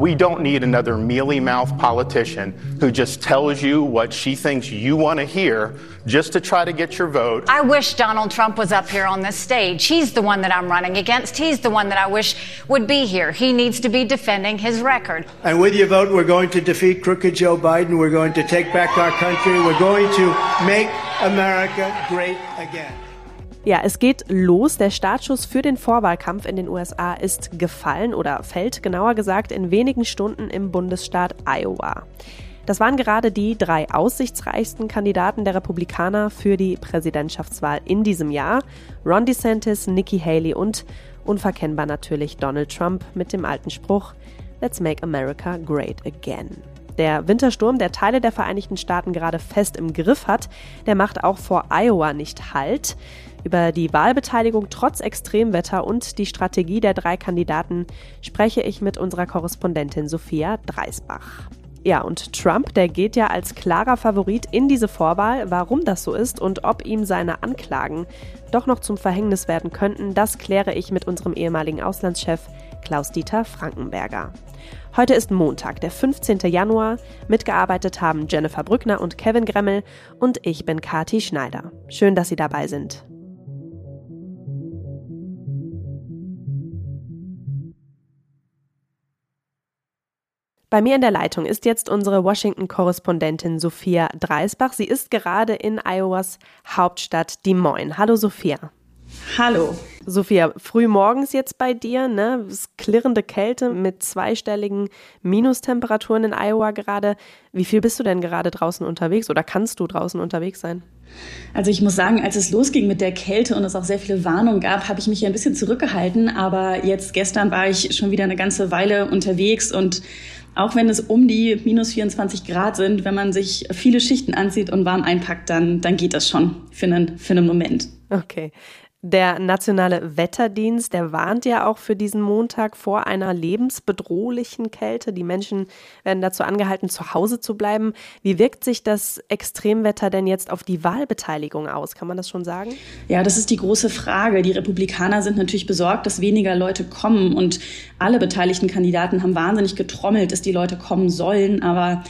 We don't need another mealy mouth politician who just tells you what she thinks you want to hear just to try to get your vote. I wish Donald Trump was up here on this stage. He's the one that I'm running against. He's the one that I wish would be here. He needs to be defending his record. And with your vote, we're going to defeat crooked Joe Biden. We're going to take back our country. We're going to make America great again. Ja, es geht los. Der Startschuss für den Vorwahlkampf in den USA ist gefallen oder fällt genauer gesagt in wenigen Stunden im Bundesstaat Iowa. Das waren gerade die drei aussichtsreichsten Kandidaten der Republikaner für die Präsidentschaftswahl in diesem Jahr. Ron DeSantis, Nikki Haley und unverkennbar natürlich Donald Trump mit dem alten Spruch Let's make America great again. Der Wintersturm, der Teile der Vereinigten Staaten gerade fest im Griff hat, der macht auch vor Iowa nicht Halt. Über die Wahlbeteiligung trotz Extremwetter und die Strategie der drei Kandidaten spreche ich mit unserer Korrespondentin Sophia Dreisbach. Ja, und Trump, der geht ja als klarer Favorit in diese Vorwahl. Warum das so ist und ob ihm seine Anklagen doch noch zum Verhängnis werden könnten, das kläre ich mit unserem ehemaligen Auslandschef Klaus-Dieter Frankenberger. Heute ist Montag, der 15. Januar. Mitgearbeitet haben Jennifer Brückner und Kevin Gremmel und ich bin Kati Schneider. Schön, dass Sie dabei sind. Bei mir in der Leitung ist jetzt unsere Washington-Korrespondentin Sophia Dreisbach. Sie ist gerade in Iowas Hauptstadt Des Moines. Hallo Sophia. Hallo. Sophia, früh morgens jetzt bei dir, ne? Klirrende Kälte mit zweistelligen Minustemperaturen in Iowa gerade. Wie viel bist du denn gerade draußen unterwegs oder kannst du draußen unterwegs sein? Also ich muss sagen, als es losging mit der Kälte und es auch sehr viele Warnungen gab, habe ich mich ein bisschen zurückgehalten. Aber jetzt gestern war ich schon wieder eine ganze Weile unterwegs und auch wenn es um die minus 24 Grad sind, wenn man sich viele Schichten anzieht und warm einpackt, dann, dann geht das schon für einen, für einen Moment. Okay. Der Nationale Wetterdienst, der warnt ja auch für diesen Montag vor einer lebensbedrohlichen Kälte. Die Menschen werden dazu angehalten, zu Hause zu bleiben. Wie wirkt sich das Extremwetter denn jetzt auf die Wahlbeteiligung aus? Kann man das schon sagen? Ja, das ist die große Frage. Die Republikaner sind natürlich besorgt, dass weniger Leute kommen und alle beteiligten Kandidaten haben wahnsinnig getrommelt, dass die Leute kommen sollen. Aber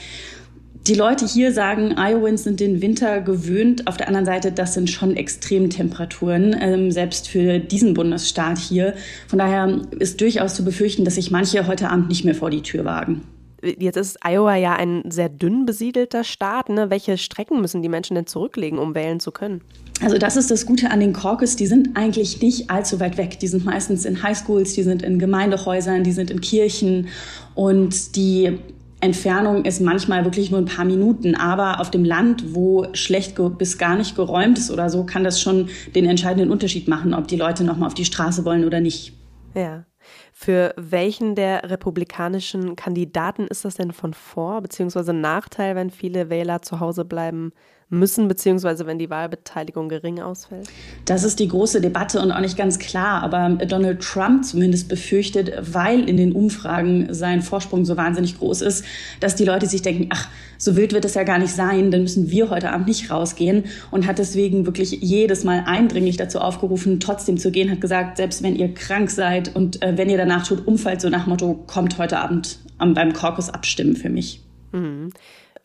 die Leute hier sagen, Iowans sind den Winter gewöhnt. Auf der anderen Seite, das sind schon Extremtemperaturen, ähm, selbst für diesen Bundesstaat hier. Von daher ist durchaus zu befürchten, dass sich manche heute Abend nicht mehr vor die Tür wagen. Jetzt ist Iowa ja ein sehr dünn besiedelter Staat. Ne? Welche Strecken müssen die Menschen denn zurücklegen, um wählen zu können? Also das ist das Gute an den Caucus. Die sind eigentlich nicht allzu weit weg. Die sind meistens in Highschools, die sind in Gemeindehäusern, die sind in Kirchen und die Entfernung ist manchmal wirklich nur ein paar Minuten, aber auf dem Land, wo schlecht bis gar nicht geräumt ist oder so, kann das schon den entscheidenden Unterschied machen, ob die Leute nochmal auf die Straße wollen oder nicht. Ja. Für welchen der republikanischen Kandidaten ist das denn von Vor- bzw. Nachteil, wenn viele Wähler zu Hause bleiben müssen, beziehungsweise wenn die Wahlbeteiligung gering ausfällt? Das ist die große Debatte und auch nicht ganz klar. Aber Donald Trump zumindest befürchtet, weil in den Umfragen sein Vorsprung so wahnsinnig groß ist, dass die Leute sich denken, ach, so wild wird es ja gar nicht sein, dann müssen wir heute Abend nicht rausgehen und hat deswegen wirklich jedes Mal eindringlich dazu aufgerufen, trotzdem zu gehen, hat gesagt, selbst wenn ihr krank seid und äh, wenn ihr danach tut, umfallt, so nach Motto, kommt heute Abend am, beim Caucus abstimmen für mich. Mhm.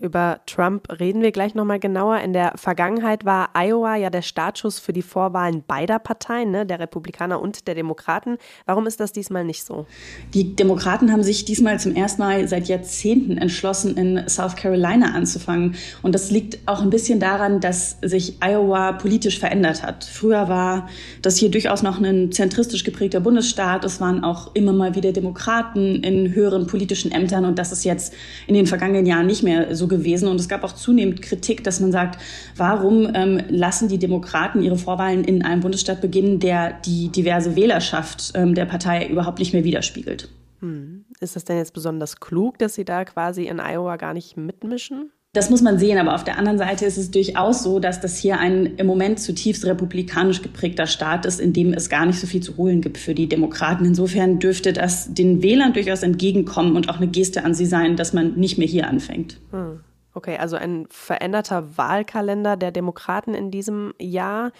Über Trump reden wir gleich nochmal genauer. In der Vergangenheit war Iowa ja der Startschuss für die Vorwahlen beider Parteien, ne, der Republikaner und der Demokraten. Warum ist das diesmal nicht so? Die Demokraten haben sich diesmal zum ersten Mal seit Jahrzehnten entschlossen, in South Carolina anzufangen. Und das liegt auch ein bisschen daran, dass sich Iowa politisch verändert hat. Früher war das hier durchaus noch ein zentristisch geprägter Bundesstaat. Es waren auch immer mal wieder Demokraten in höheren politischen Ämtern. Und das ist jetzt in den vergangenen Jahren nicht mehr so gewesen. Und es gab auch zunehmend Kritik, dass man sagt, warum ähm, lassen die Demokraten ihre Vorwahlen in einem Bundesstaat beginnen, der die diverse Wählerschaft ähm, der Partei überhaupt nicht mehr widerspiegelt. Hm. Ist das denn jetzt besonders klug, dass sie da quasi in Iowa gar nicht mitmischen? Das muss man sehen, aber auf der anderen Seite ist es durchaus so, dass das hier ein im Moment zutiefst republikanisch geprägter Staat ist, in dem es gar nicht so viel zu holen gibt für die Demokraten. Insofern dürfte das den Wählern durchaus entgegenkommen und auch eine Geste an sie sein, dass man nicht mehr hier anfängt. Hm. Okay, also ein veränderter Wahlkalender der Demokraten in diesem Jahr.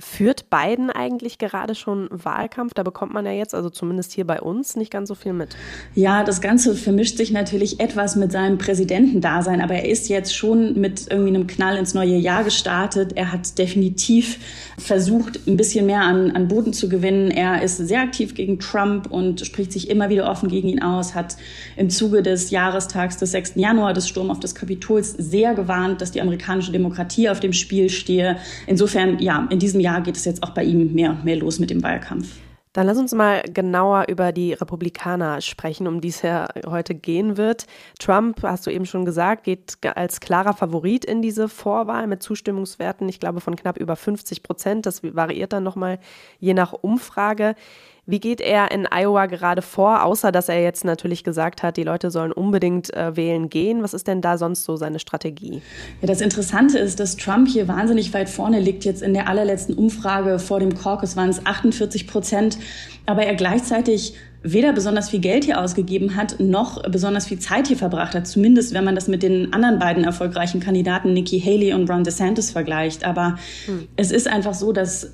Führt Biden eigentlich gerade schon Wahlkampf? Da bekommt man ja jetzt, also zumindest hier bei uns, nicht ganz so viel mit. Ja, das Ganze vermischt sich natürlich etwas mit seinem Präsidentendasein, aber er ist jetzt schon mit irgendwie einem Knall ins neue Jahr gestartet. Er hat definitiv versucht, ein bisschen mehr an, an Boden zu gewinnen. Er ist sehr aktiv gegen Trump und spricht sich immer wieder offen gegen ihn aus, hat im Zuge des Jahrestags des 6. Januar, des Sturm auf des Kapitols, sehr gewarnt, dass die amerikanische Demokratie auf dem Spiel stehe. Insofern, ja, in diesem Jahr Jahr geht es jetzt auch bei ihm mehr und mehr los mit dem Wahlkampf. Dann lass uns mal genauer über die Republikaner sprechen, um die es ja heute gehen wird. Trump, hast du eben schon gesagt, geht als klarer Favorit in diese Vorwahl mit Zustimmungswerten, ich glaube, von knapp über 50 Prozent. Das variiert dann nochmal je nach Umfrage. Wie geht er in Iowa gerade vor, außer dass er jetzt natürlich gesagt hat, die Leute sollen unbedingt äh, wählen gehen? Was ist denn da sonst so seine Strategie? Ja, das Interessante ist, dass Trump hier wahnsinnig weit vorne liegt. Jetzt in der allerletzten Umfrage vor dem Caucus waren es 48 Prozent, aber er gleichzeitig weder besonders viel Geld hier ausgegeben hat, noch besonders viel Zeit hier verbracht hat. Zumindest, wenn man das mit den anderen beiden erfolgreichen Kandidaten, Nikki Haley und Ron DeSantis, vergleicht. Aber hm. es ist einfach so, dass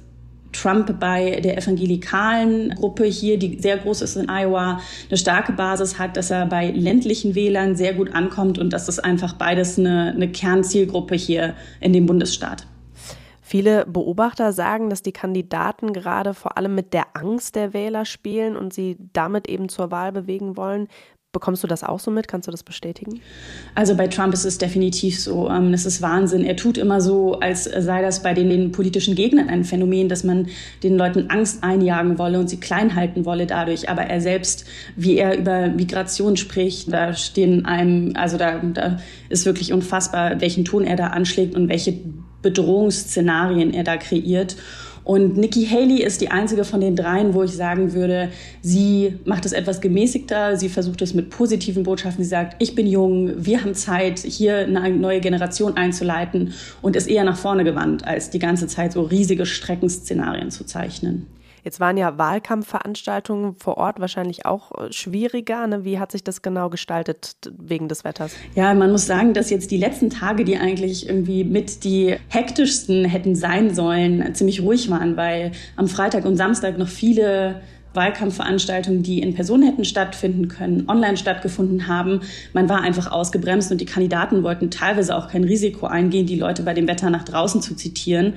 Trump bei der evangelikalen Gruppe hier, die sehr groß ist in Iowa, eine starke Basis hat, dass er bei ländlichen Wählern sehr gut ankommt und dass das einfach beides eine, eine Kernzielgruppe hier in dem Bundesstaat. Viele Beobachter sagen, dass die Kandidaten gerade vor allem mit der Angst der Wähler spielen und sie damit eben zur Wahl bewegen wollen. Bekommst du das auch so mit? Kannst du das bestätigen? Also bei Trump ist es definitiv so. Ähm, es ist Wahnsinn. Er tut immer so, als sei das bei den, den, politischen Gegnern ein Phänomen, dass man den Leuten Angst einjagen wolle und sie klein halten wolle dadurch. Aber er selbst, wie er über Migration spricht, da stehen einem, also da, da ist wirklich unfassbar, welchen Ton er da anschlägt und welche Bedrohungsszenarien er da kreiert. Und Nikki Haley ist die einzige von den dreien, wo ich sagen würde, sie macht es etwas gemäßigter, sie versucht es mit positiven Botschaften. Sie sagt, ich bin jung, wir haben Zeit, hier eine neue Generation einzuleiten und ist eher nach vorne gewandt, als die ganze Zeit so riesige Streckenszenarien zu zeichnen. Jetzt waren ja Wahlkampfveranstaltungen vor Ort wahrscheinlich auch äh, schwieriger. Ne? Wie hat sich das genau gestaltet wegen des Wetters? Ja, man muss sagen, dass jetzt die letzten Tage, die eigentlich irgendwie mit die hektischsten hätten sein sollen, ziemlich ruhig waren, weil am Freitag und Samstag noch viele Wahlkampfveranstaltungen, die in Person hätten stattfinden können, online stattgefunden haben. Man war einfach ausgebremst und die Kandidaten wollten teilweise auch kein Risiko eingehen, die Leute bei dem Wetter nach draußen zu zitieren.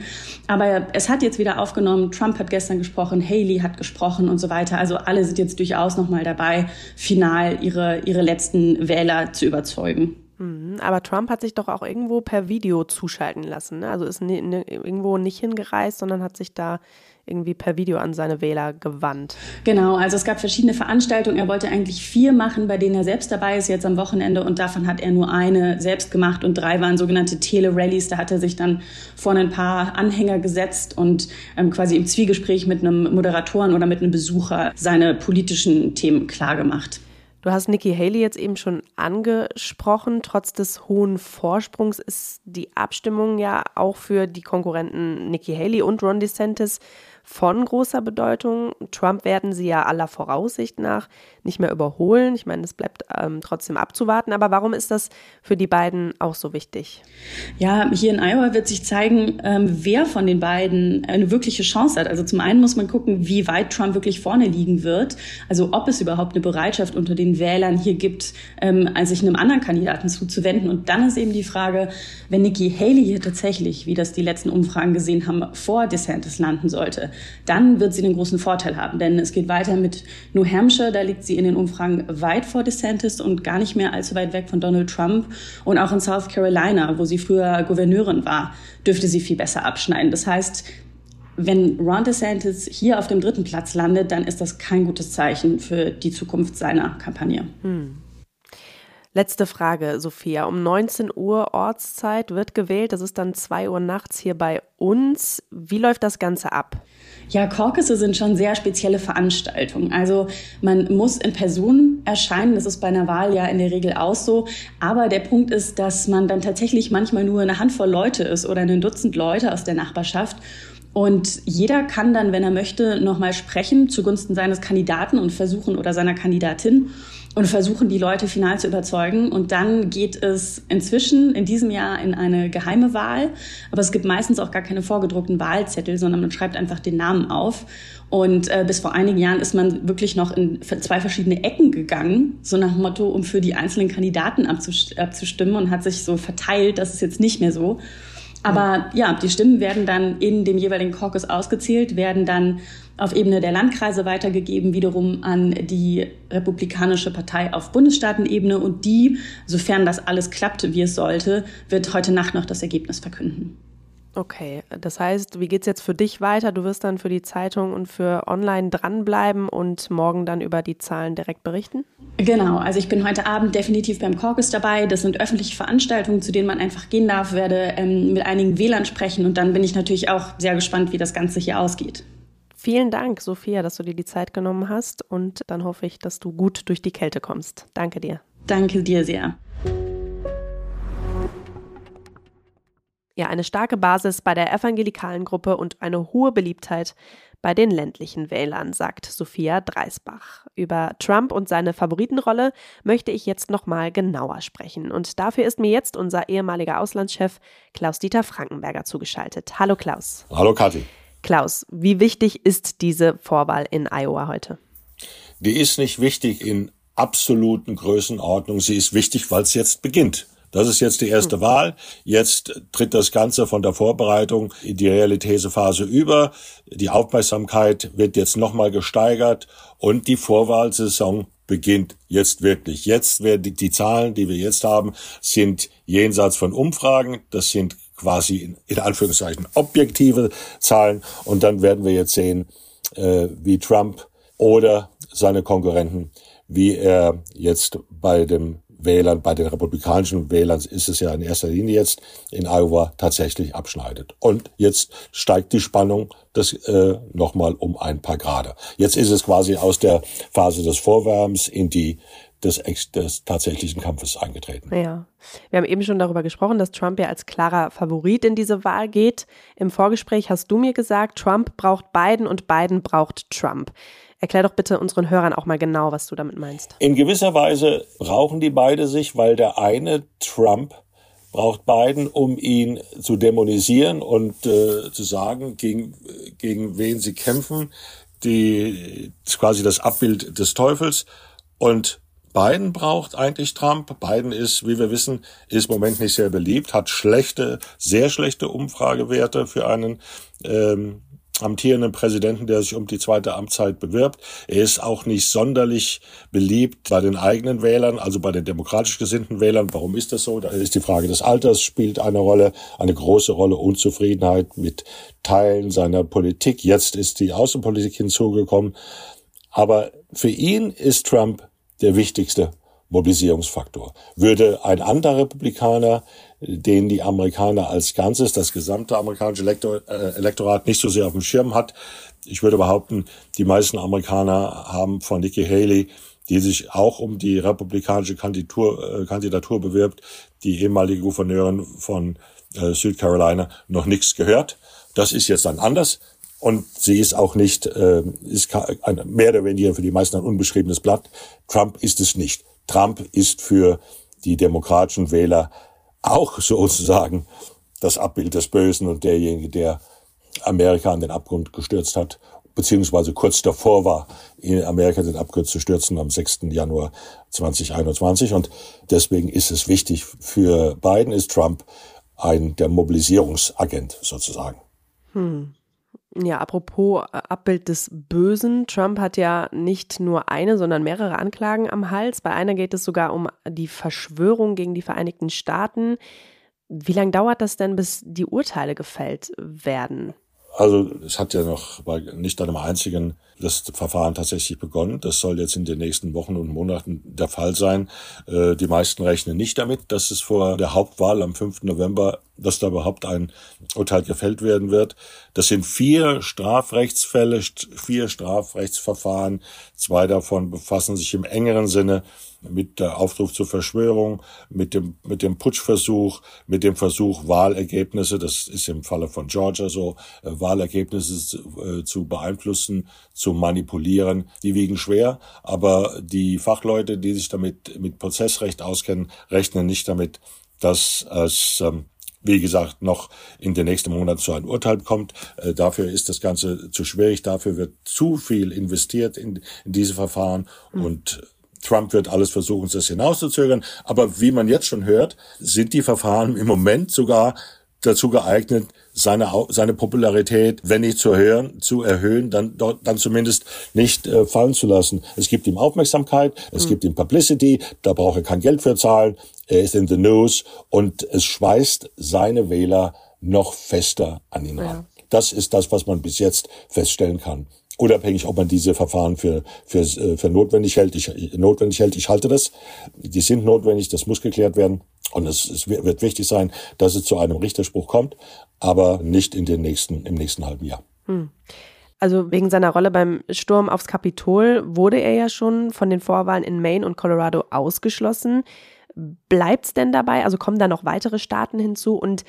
Aber es hat jetzt wieder aufgenommen. Trump hat gestern gesprochen, Haley hat gesprochen und so weiter. Also alle sind jetzt durchaus noch mal dabei, final ihre, ihre letzten Wähler zu überzeugen. Mhm, aber Trump hat sich doch auch irgendwo per Video zuschalten lassen. Ne? Also ist ne, ne, irgendwo nicht hingereist, sondern hat sich da irgendwie per Video an seine Wähler gewandt. Genau, also es gab verschiedene Veranstaltungen. Er wollte eigentlich vier machen, bei denen er selbst dabei ist jetzt am Wochenende und davon hat er nur eine selbst gemacht und drei waren sogenannte Tele-Rallies. Da hat er sich dann vorne ein paar Anhänger gesetzt und ähm, quasi im Zwiegespräch mit einem Moderatoren oder mit einem Besucher seine politischen Themen klargemacht. Du hast Nikki Haley jetzt eben schon angesprochen. Trotz des hohen Vorsprungs ist die Abstimmung ja auch für die Konkurrenten Nikki Haley und Ron DeSantis von großer Bedeutung. Trump werden sie ja aller Voraussicht nach nicht mehr überholen. Ich meine, es bleibt ähm, trotzdem abzuwarten. Aber warum ist das für die beiden auch so wichtig? Ja, hier in Iowa wird sich zeigen, ähm, wer von den beiden eine wirkliche Chance hat. Also zum einen muss man gucken, wie weit Trump wirklich vorne liegen wird. Also ob es überhaupt eine Bereitschaft unter den Wählern hier gibt, ähm, sich einem anderen Kandidaten zuzuwenden. Und dann ist eben die Frage, wenn Nikki Haley hier tatsächlich, wie das die letzten Umfragen gesehen haben, vor DeSantis landen sollte, dann wird sie einen großen Vorteil haben. Denn es geht weiter mit New Hampshire, da liegt sie in den Umfragen weit vor DeSantis und gar nicht mehr allzu weit weg von Donald Trump. Und auch in South Carolina, wo sie früher Gouverneurin war, dürfte sie viel besser abschneiden. Das heißt, wenn Ron DeSantis hier auf dem dritten Platz landet, dann ist das kein gutes Zeichen für die Zukunft seiner Kampagne. Hm. Letzte Frage, Sophia. Um 19 Uhr Ortszeit wird gewählt. Das ist dann 2 Uhr nachts hier bei uns. Wie läuft das Ganze ab? Ja, Caucusse sind schon sehr spezielle Veranstaltungen. Also man muss in Person erscheinen. Das ist bei einer Wahl ja in der Regel auch so. Aber der Punkt ist, dass man dann tatsächlich manchmal nur eine Handvoll Leute ist oder ein Dutzend Leute aus der Nachbarschaft. Und jeder kann dann, wenn er möchte, nochmal sprechen zugunsten seines Kandidaten und versuchen oder seiner Kandidatin. Und versuchen, die Leute final zu überzeugen. Und dann geht es inzwischen in diesem Jahr in eine geheime Wahl. Aber es gibt meistens auch gar keine vorgedruckten Wahlzettel, sondern man schreibt einfach den Namen auf. Und äh, bis vor einigen Jahren ist man wirklich noch in zwei verschiedene Ecken gegangen, so nach dem Motto, um für die einzelnen Kandidaten abzustimmen und hat sich so verteilt. Das ist jetzt nicht mehr so. Aber ja, die Stimmen werden dann in dem jeweiligen Caucus ausgezählt, werden dann auf Ebene der Landkreise weitergegeben, wiederum an die Republikanische Partei auf Bundesstaatenebene. Und die, sofern das alles klappt, wie es sollte, wird heute Nacht noch das Ergebnis verkünden. Okay, das heißt, wie geht es jetzt für dich weiter? Du wirst dann für die Zeitung und für online dranbleiben und morgen dann über die Zahlen direkt berichten? Genau, also ich bin heute Abend definitiv beim Caucus dabei. Das sind öffentliche Veranstaltungen, zu denen man einfach gehen darf, werde ähm, mit einigen Wählern sprechen und dann bin ich natürlich auch sehr gespannt, wie das Ganze hier ausgeht. Vielen Dank, Sophia, dass du dir die Zeit genommen hast und dann hoffe ich, dass du gut durch die Kälte kommst. Danke dir. Danke dir sehr. Ja, eine starke Basis bei der evangelikalen Gruppe und eine hohe Beliebtheit bei den ländlichen Wählern, sagt Sophia Dreisbach. Über Trump und seine Favoritenrolle möchte ich jetzt nochmal genauer sprechen. Und dafür ist mir jetzt unser ehemaliger Auslandschef Klaus-Dieter Frankenberger zugeschaltet. Hallo Klaus. Hallo Kathi. Klaus, wie wichtig ist diese Vorwahl in Iowa heute? Die ist nicht wichtig in absoluten Größenordnung. Sie ist wichtig, weil es jetzt beginnt. Das ist jetzt die erste hm. Wahl. Jetzt tritt das Ganze von der Vorbereitung in die Realitätsphase über. Die Aufmerksamkeit wird jetzt nochmal gesteigert und die Vorwahlsaison beginnt jetzt wirklich. Jetzt werden die, die, Zahlen, die wir jetzt haben, sind jenseits von Umfragen. Das sind quasi in, in Anführungszeichen objektive Zahlen. Und dann werden wir jetzt sehen, äh, wie Trump oder seine Konkurrenten, wie er jetzt bei dem Wählern, bei den republikanischen Wählern ist es ja in erster Linie jetzt in Iowa tatsächlich abschneidet. Und jetzt steigt die Spannung das äh, nochmal um ein paar Grade. Jetzt ist es quasi aus der Phase des Vorwärms in die des, des tatsächlichen Kampfes eingetreten. Ja, wir haben eben schon darüber gesprochen, dass Trump ja als klarer Favorit in diese Wahl geht. Im Vorgespräch hast du mir gesagt, Trump braucht Biden und Biden braucht Trump. Erklär doch bitte unseren Hörern auch mal genau, was du damit meinst. In gewisser Weise brauchen die beide sich, weil der eine Trump braucht Biden, um ihn zu dämonisieren und äh, zu sagen, gegen, gegen wen sie kämpfen, die quasi das Abbild des Teufels. Und Biden braucht eigentlich Trump. Biden ist, wie wir wissen, ist im Moment nicht sehr beliebt, hat schlechte, sehr schlechte Umfragewerte für einen ähm, amtierenden Präsidenten, der sich um die zweite Amtszeit bewirbt. Er ist auch nicht sonderlich beliebt bei den eigenen Wählern, also bei den demokratisch gesinnten Wählern. Warum ist das so? Da ist die Frage des Alters spielt eine Rolle, eine große Rolle, Unzufriedenheit mit Teilen seiner Politik. Jetzt ist die Außenpolitik hinzugekommen. Aber für ihn ist Trump der wichtigste Mobilisierungsfaktor. Würde ein anderer Republikaner, den die Amerikaner als Ganzes, das gesamte amerikanische Elektor, äh, Elektorat nicht so sehr auf dem Schirm hat, ich würde behaupten, die meisten Amerikaner haben von Nikki Haley, die sich auch um die republikanische Kandidatur, äh, Kandidatur bewirbt, die ehemalige Gouverneurin von äh, Südcarolina, noch nichts gehört. Das ist jetzt dann anders. Und sie ist auch nicht, äh, ist mehr oder weniger für die meisten ein unbeschriebenes Blatt. Trump ist es nicht. Trump ist für die demokratischen Wähler auch sozusagen das Abbild des Bösen und derjenige, der Amerika an den Abgrund gestürzt hat, beziehungsweise kurz davor war, in Amerika den Abgrund zu stürzen am 6. Januar 2021. Und deswegen ist es wichtig, für Biden ist Trump ein der Mobilisierungsagent sozusagen. Hm. Ja, apropos äh, Abbild des Bösen. Trump hat ja nicht nur eine, sondern mehrere Anklagen am Hals. Bei einer geht es sogar um die Verschwörung gegen die Vereinigten Staaten. Wie lange dauert das denn, bis die Urteile gefällt werden? Also es hat ja noch bei nicht einem einzigen das Verfahren tatsächlich begonnen. Das soll jetzt in den nächsten Wochen und Monaten der Fall sein. Äh, die meisten rechnen nicht damit, dass es vor der Hauptwahl am 5. November dass da überhaupt ein Urteil gefällt werden wird. Das sind vier Strafrechtsfälle, vier Strafrechtsverfahren. Zwei davon befassen sich im engeren Sinne mit der Aufruf zur Verschwörung, mit dem, mit dem Putschversuch, mit dem Versuch, Wahlergebnisse, das ist im Falle von Georgia so, äh, Wahlergebnisse zu, äh, zu beeinflussen, zu manipulieren. Die wiegen schwer, aber die Fachleute, die sich damit mit Prozessrecht auskennen, rechnen nicht damit, dass es ähm, wie gesagt, noch in den nächsten Monaten zu einem Urteil kommt. Äh, dafür ist das Ganze zu schwierig, dafür wird zu viel investiert in, in diese Verfahren mhm. und Trump wird alles versuchen, das hinauszuzögern. Aber wie man jetzt schon hört, sind die Verfahren im Moment sogar dazu geeignet, seine, seine Popularität, wenn nicht zu erhöhen, zu erhöhen, dann, dann zumindest nicht äh, fallen zu lassen. Es gibt ihm Aufmerksamkeit, es mhm. gibt ihm Publicity, da braucht er kein Geld für zahlen, er ist in the news und es schweißt seine Wähler noch fester an ihn ran. Das ist das, was man bis jetzt feststellen kann unabhängig, ob man diese Verfahren für, für, äh, für notwendig hält. Ich, notwendig hält. Ich halte das. Die sind notwendig, das muss geklärt werden. Und es, es wird wichtig sein, dass es zu einem Richterspruch kommt, aber nicht in den nächsten, im nächsten halben Jahr. Hm. Also wegen seiner Rolle beim Sturm aufs Kapitol wurde er ja schon von den Vorwahlen in Maine und Colorado ausgeschlossen. Bleibt es denn dabei? Also kommen da noch weitere Staaten hinzu und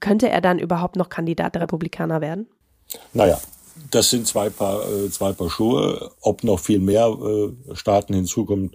könnte er dann überhaupt noch Kandidat der Republikaner werden? Naja, das sind zwei Paar, äh, zwei Paar Schuhe. Ob noch viel mehr äh, Staaten hinzukommen,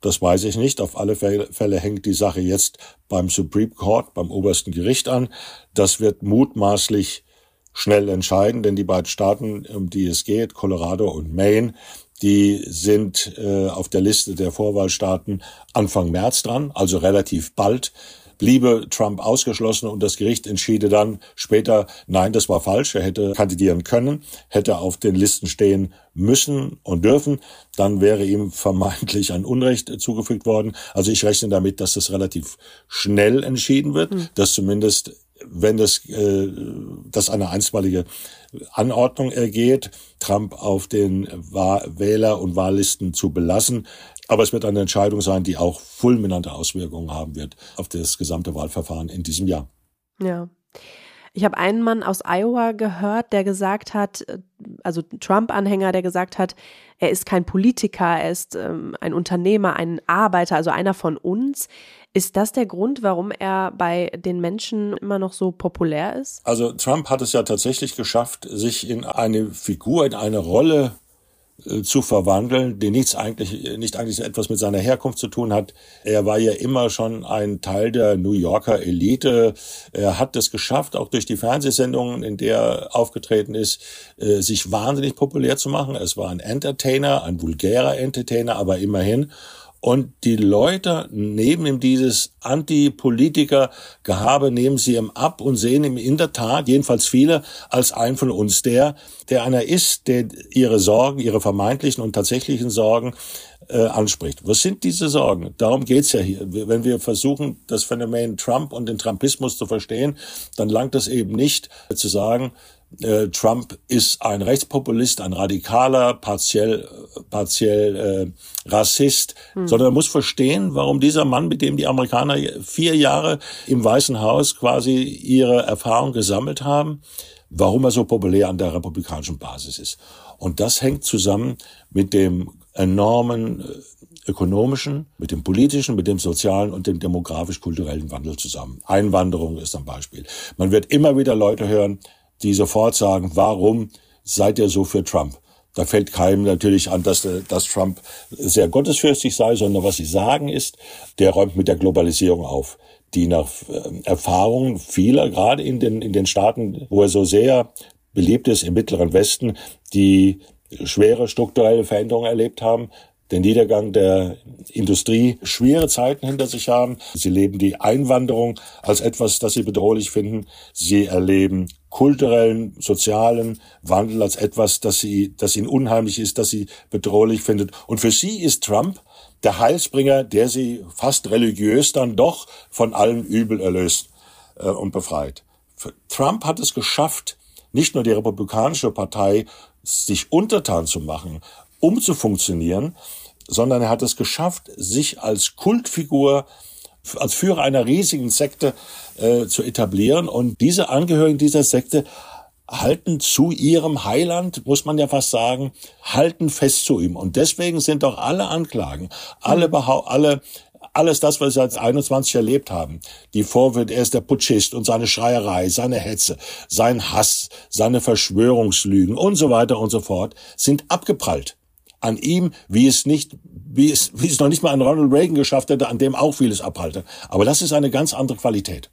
das weiß ich nicht. Auf alle Fälle hängt die Sache jetzt beim Supreme Court, beim obersten Gericht an. Das wird mutmaßlich schnell entscheiden, denn die beiden Staaten, um die es geht, Colorado und Maine, die sind äh, auf der Liste der Vorwahlstaaten Anfang März dran, also relativ bald bliebe Trump ausgeschlossen und das Gericht entschiede dann später, nein, das war falsch, er hätte kandidieren können, hätte auf den Listen stehen müssen und dürfen, dann wäre ihm vermeintlich ein Unrecht zugefügt worden. Also ich rechne damit, dass das relativ schnell entschieden wird, mhm. dass zumindest wenn das, äh, das eine einstweilige Anordnung ergeht, Trump auf den Wähler- und Wahllisten zu belassen, aber es wird eine Entscheidung sein, die auch fulminante Auswirkungen haben wird auf das gesamte Wahlverfahren in diesem Jahr. Ja. Ich habe einen Mann aus Iowa gehört, der gesagt hat, also Trump-Anhänger, der gesagt hat, er ist kein Politiker, er ist ähm, ein Unternehmer, ein Arbeiter, also einer von uns. Ist das der Grund, warum er bei den Menschen immer noch so populär ist? Also Trump hat es ja tatsächlich geschafft, sich in eine Figur, in eine Rolle äh, zu verwandeln, die nichts eigentlich, nicht eigentlich etwas mit seiner Herkunft zu tun hat. Er war ja immer schon ein Teil der New Yorker Elite. Er hat es geschafft, auch durch die Fernsehsendungen, in der er aufgetreten ist, äh, sich wahnsinnig populär zu machen. Es war ein Entertainer, ein vulgärer Entertainer, aber immerhin. Und die Leute nehmen ihm dieses Anti-Politiker-Gehabe, nehmen sie ihm ab und sehen ihm in der Tat, jedenfalls viele, als einen von uns, der, der einer ist, der ihre Sorgen, ihre vermeintlichen und tatsächlichen Sorgen äh, anspricht. Was sind diese Sorgen? Darum geht's ja hier. Wenn wir versuchen, das Phänomen Trump und den Trumpismus zu verstehen, dann langt es eben nicht zu sagen, äh, Trump ist ein Rechtspopulist, ein radikaler, partiell, partiell äh, Rassist, hm. sondern er muss verstehen, warum dieser Mann, mit dem die Amerikaner vier Jahre im Weißen Haus quasi ihre Erfahrung gesammelt haben, warum er so populär an der republikanischen Basis ist. Und das hängt zusammen mit dem enormen äh, ökonomischen, mit dem politischen, mit dem sozialen und dem demografisch-kulturellen Wandel zusammen. Einwanderung ist ein Beispiel. Man wird immer wieder Leute hören, die sofort sagen, warum seid ihr so für Trump? Da fällt keinem natürlich an, dass, dass Trump sehr gottesfürchtig sei, sondern was sie sagen ist, der räumt mit der Globalisierung auf, die nach äh, Erfahrungen vieler, gerade in den, in den Staaten, wo er so sehr beliebt ist, im Mittleren Westen, die schwere strukturelle Veränderungen erlebt haben, den Niedergang der Industrie, schwere Zeiten hinter sich haben. Sie leben die Einwanderung als etwas, das sie bedrohlich finden. Sie erleben kulturellen, sozialen Wandel als etwas, das sie, das ihnen unheimlich ist, das sie bedrohlich findet. Und für sie ist Trump der Heilsbringer, der sie fast religiös dann doch von allen Übel erlöst äh, und befreit. Trump hat es geschafft, nicht nur die Republikanische Partei sich untertan zu machen, um zu funktionieren, sondern er hat es geschafft, sich als Kultfigur als Führer einer riesigen Sekte äh, zu etablieren. Und diese Angehörigen dieser Sekte halten zu ihrem Heiland, muss man ja fast sagen, halten fest zu ihm. Und deswegen sind doch alle Anklagen, alle, alle alles das, was wir seit 21 erlebt haben, die Vorwürfe, er ist der Putschist und seine Schreierei, seine Hetze, sein Hass, seine Verschwörungslügen und so weiter und so fort, sind abgeprallt an ihm, wie es nicht, wie es, wie es noch nicht mal an Ronald Reagan geschafft hätte, an dem auch vieles abhalte. Aber das ist eine ganz andere Qualität.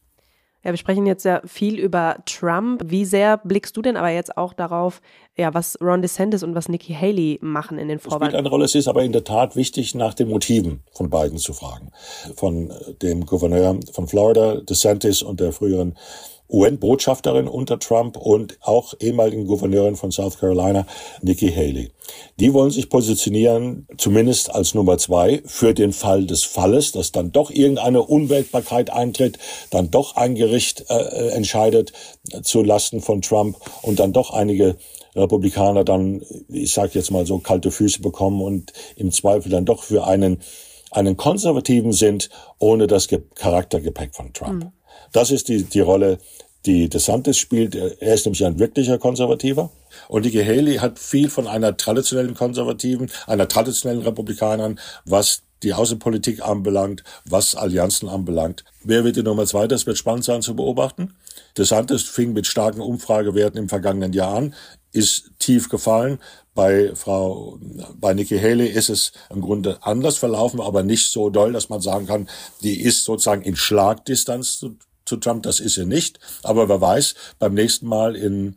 Ja, wir sprechen jetzt ja viel über Trump. Wie sehr blickst du denn aber jetzt auch darauf, ja, was Ron DeSantis und was Nikki Haley machen in den Vorwahlen? Es spielt eine Rolle. Es ist aber in der Tat wichtig, nach den Motiven von beiden zu fragen. Von dem Gouverneur von Florida, DeSantis und der früheren UN-Botschafterin unter Trump und auch ehemaligen Gouverneurin von South Carolina, Nikki Haley. Die wollen sich positionieren, zumindest als Nummer zwei, für den Fall des Falles, dass dann doch irgendeine Unwägbarkeit eintritt, dann doch ein Gericht äh, entscheidet äh, zu Lasten von Trump und dann doch einige Republikaner dann, ich sage jetzt mal so, kalte Füße bekommen und im Zweifel dann doch für einen einen Konservativen sind, ohne das Charaktergepäck von Trump. Mhm. Das ist die, die Rolle, die DeSantis spielt. Er ist nämlich ein wirklicher Konservativer. Und Nikki Haley hat viel von einer traditionellen Konservativen, einer traditionellen Republikanerin, was die Außenpolitik anbelangt, was Allianzen anbelangt. Wer wird die Nummer zwei? Das wird spannend sein zu beobachten. DeSantis fing mit starken Umfragewerten im vergangenen Jahr an, ist tief gefallen. Bei Frau, bei Nikki Haley ist es im Grunde anders verlaufen, aber nicht so doll, dass man sagen kann, die ist sozusagen in Schlagdistanz zu zu Trump, das ist er nicht. Aber wer weiß, beim nächsten Mal in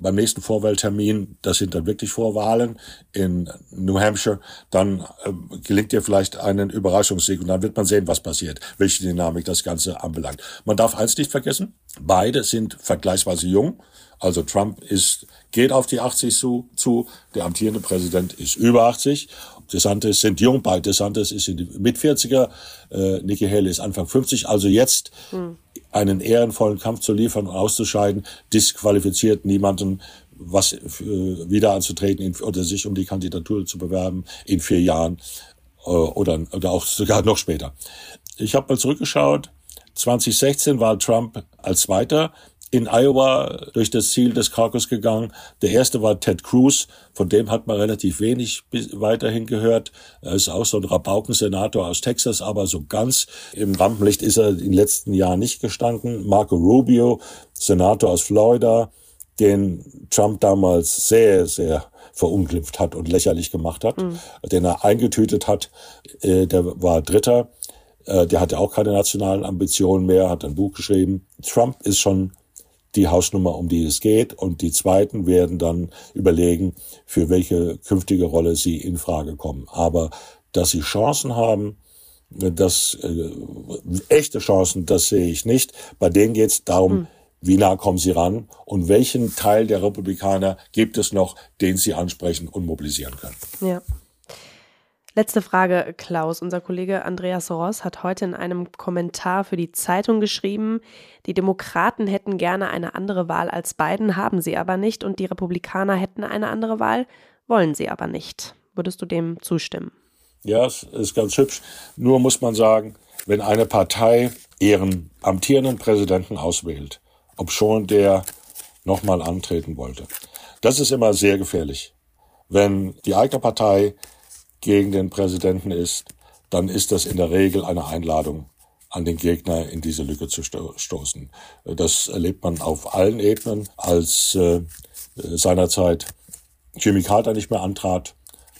beim nächsten Vorwahltermin, das sind dann wirklich Vorwahlen in New Hampshire, dann äh, gelingt ihr vielleicht einen Überraschungssieg und dann wird man sehen, was passiert, welche Dynamik das Ganze anbelangt. Man darf eins nicht vergessen, beide sind vergleichsweise jung. Also Trump ist, geht auf die 80 zu, zu, der amtierende Präsident ist über 80 DeSantis sind jung, bei DeSantis ist in die Mit-40er, äh, Nikki Haley ist Anfang 50. Also jetzt hm. Einen ehrenvollen Kampf zu liefern und auszuscheiden, disqualifiziert niemanden, was äh, wieder anzutreten oder sich um die Kandidatur zu bewerben in vier Jahren äh, oder, oder auch sogar noch später. Ich habe mal zurückgeschaut. 2016 war Trump als Zweiter in Iowa durch das Ziel des Caucus gegangen. Der erste war Ted Cruz, von dem hat man relativ wenig weiterhin gehört. Er ist auch so ein Rabaukensenator aus Texas, aber so ganz im Rampenlicht ist er in den letzten Jahren nicht gestanden. Marco Rubio, Senator aus Florida, den Trump damals sehr, sehr verunglimpft hat und lächerlich gemacht hat, mhm. den er eingetütet hat, äh, der war Dritter. Äh, der hatte auch keine nationalen Ambitionen mehr, hat ein Buch geschrieben. Trump ist schon die Hausnummer, um die es geht. Und die zweiten werden dann überlegen, für welche künftige Rolle sie in Frage kommen. Aber dass sie Chancen haben, das äh, echte Chancen, das sehe ich nicht. Bei denen geht es darum, hm. wie nah kommen sie ran und welchen Teil der Republikaner gibt es noch, den sie ansprechen und mobilisieren können. Ja. Letzte Frage, Klaus. Unser Kollege Andreas Ross hat heute in einem Kommentar für die Zeitung geschrieben, die Demokraten hätten gerne eine andere Wahl als Biden, haben sie aber nicht, und die Republikaner hätten eine andere Wahl, wollen sie aber nicht. Würdest du dem zustimmen? Ja, es ist ganz hübsch. Nur muss man sagen, wenn eine Partei ihren amtierenden Präsidenten auswählt, ob schon der nochmal antreten wollte, das ist immer sehr gefährlich. Wenn die eigene Partei gegen den Präsidenten ist, dann ist das in der Regel eine Einladung an den Gegner in diese Lücke zu stoßen. Das erlebt man auf allen Ebenen. Als äh, seinerzeit Jimmy Carter nicht mehr antrat,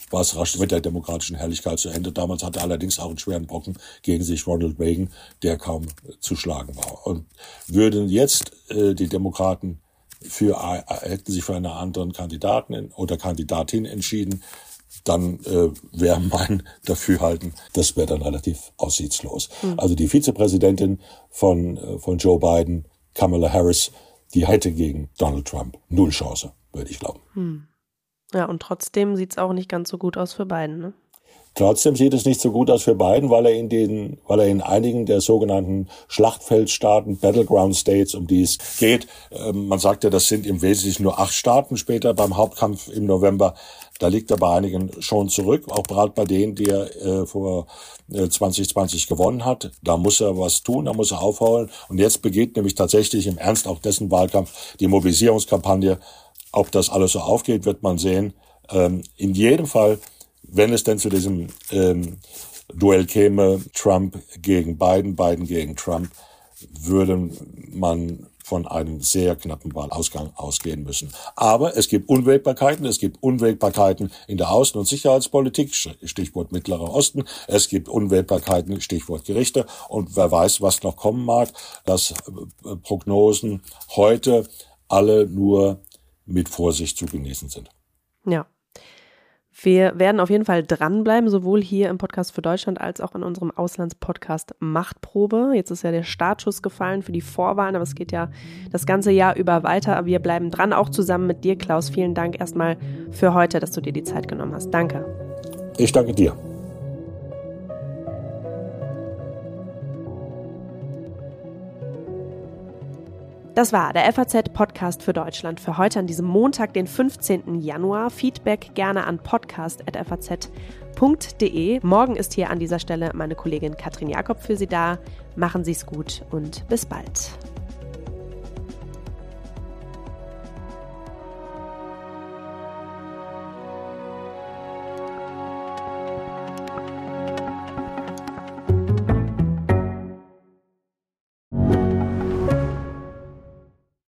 war es rasch mit der demokratischen Herrlichkeit zu Ende. Damals hatte er allerdings auch einen schweren Brocken gegen sich Ronald Reagan, der kaum zu schlagen war. Und würden jetzt äh, die Demokraten für, äh, hätten sich für einen anderen Kandidaten oder Kandidatin entschieden, dann äh, wäre mein Dafürhalten, das wäre dann relativ aussichtslos. Mhm. Also die Vizepräsidentin von, äh, von Joe Biden, Kamala Harris, die hätte gegen Donald Trump null Chance, würde ich glauben. Mhm. Ja, und trotzdem sieht's auch nicht ganz so gut aus für Biden, ne? Trotzdem sieht es nicht so gut aus für Biden, weil er in den, weil er in einigen der sogenannten Schlachtfeldstaaten, Battleground States, um die es geht, äh, man sagt ja, das sind im Wesentlichen nur acht Staaten später beim Hauptkampf im November, Da liegt er bei einigen schon zurück, auch gerade bei denen, die er äh, vor äh, 2020 gewonnen hat. Da muss er was tun, da muss er aufholen. Und jetzt beginnt nämlich tatsächlich im Ernst auch dessen Wahlkampf die Mobilisierungskampagne. Ob das alles so aufgeht, wird man sehen. Ähm, in jedem Fall, wenn es denn zu diesem ähm, Duell käme, Trump gegen Biden, Biden gegen Trump, würde man von einem sehr knappen Wahlausgang ausgehen müssen. Aber es gibt Unwägbarkeiten, es gibt Unwägbarkeiten in der Außen- und Sicherheitspolitik, Stichwort Mittlerer Osten, es gibt Unwägbarkeiten, Stichwort Gerichte und wer weiß, was noch kommen mag, dass äh, Prognosen heute alle nur mit Vorsicht zu genießen sind. Ja, wir werden auf jeden Fall dranbleiben, sowohl hier im Podcast für Deutschland als auch in unserem Auslandspodcast Machtprobe. Jetzt ist ja der Startschuss gefallen für die Vorwahlen, aber es geht ja das ganze Jahr über weiter. Wir bleiben dran, auch zusammen mit dir, Klaus. Vielen Dank erstmal für heute, dass du dir die Zeit genommen hast. Danke. Ich danke dir. Das war der FAZ-Podcast für Deutschland für heute an diesem Montag, den 15. Januar. Feedback gerne an podcast.faz.de. Morgen ist hier an dieser Stelle meine Kollegin Katrin Jakob für Sie da. Machen Sie es gut und bis bald.